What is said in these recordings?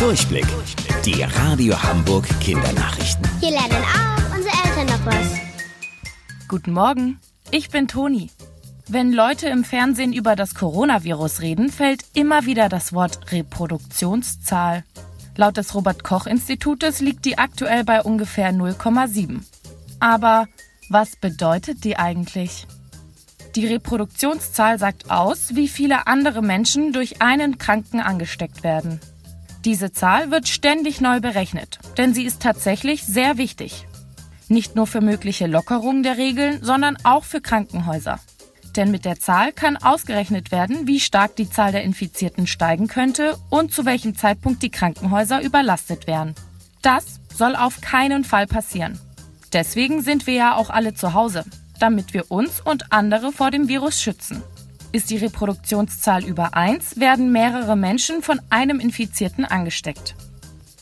Durchblick. Die Radio Hamburg Kindernachrichten. Hier lernen auch unsere Eltern noch was. Guten Morgen, ich bin Toni. Wenn Leute im Fernsehen über das Coronavirus reden, fällt immer wieder das Wort Reproduktionszahl. Laut des Robert Koch Institutes liegt die aktuell bei ungefähr 0,7. Aber was bedeutet die eigentlich? Die Reproduktionszahl sagt aus, wie viele andere Menschen durch einen Kranken angesteckt werden. Diese Zahl wird ständig neu berechnet, denn sie ist tatsächlich sehr wichtig. Nicht nur für mögliche Lockerungen der Regeln, sondern auch für Krankenhäuser. Denn mit der Zahl kann ausgerechnet werden, wie stark die Zahl der Infizierten steigen könnte und zu welchem Zeitpunkt die Krankenhäuser überlastet wären. Das soll auf keinen Fall passieren. Deswegen sind wir ja auch alle zu Hause damit wir uns und andere vor dem Virus schützen. Ist die Reproduktionszahl über 1, werden mehrere Menschen von einem Infizierten angesteckt.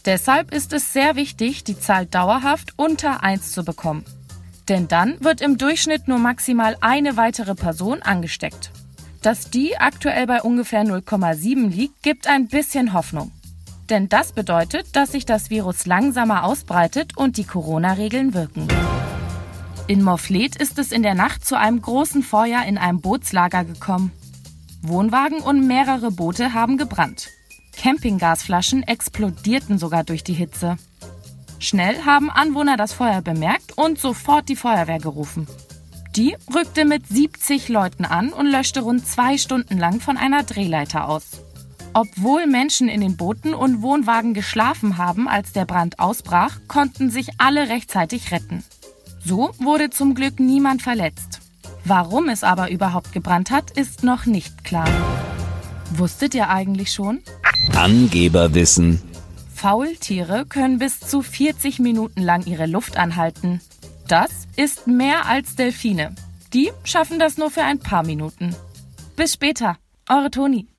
Deshalb ist es sehr wichtig, die Zahl dauerhaft unter 1 zu bekommen. Denn dann wird im Durchschnitt nur maximal eine weitere Person angesteckt. Dass die aktuell bei ungefähr 0,7 liegt, gibt ein bisschen Hoffnung. Denn das bedeutet, dass sich das Virus langsamer ausbreitet und die Corona-Regeln wirken. In Morfleet ist es in der Nacht zu einem großen Feuer in einem Bootslager gekommen. Wohnwagen und mehrere Boote haben gebrannt. Campinggasflaschen explodierten sogar durch die Hitze. Schnell haben Anwohner das Feuer bemerkt und sofort die Feuerwehr gerufen. Die rückte mit 70 Leuten an und löschte rund zwei Stunden lang von einer Drehleiter aus. Obwohl Menschen in den Booten und Wohnwagen geschlafen haben, als der Brand ausbrach, konnten sich alle rechtzeitig retten. So wurde zum Glück niemand verletzt. Warum es aber überhaupt gebrannt hat, ist noch nicht klar. Wusstet ihr eigentlich schon? Angeberwissen. Faultiere können bis zu 40 Minuten lang ihre Luft anhalten. Das ist mehr als Delfine. Die schaffen das nur für ein paar Minuten. Bis später, eure Toni.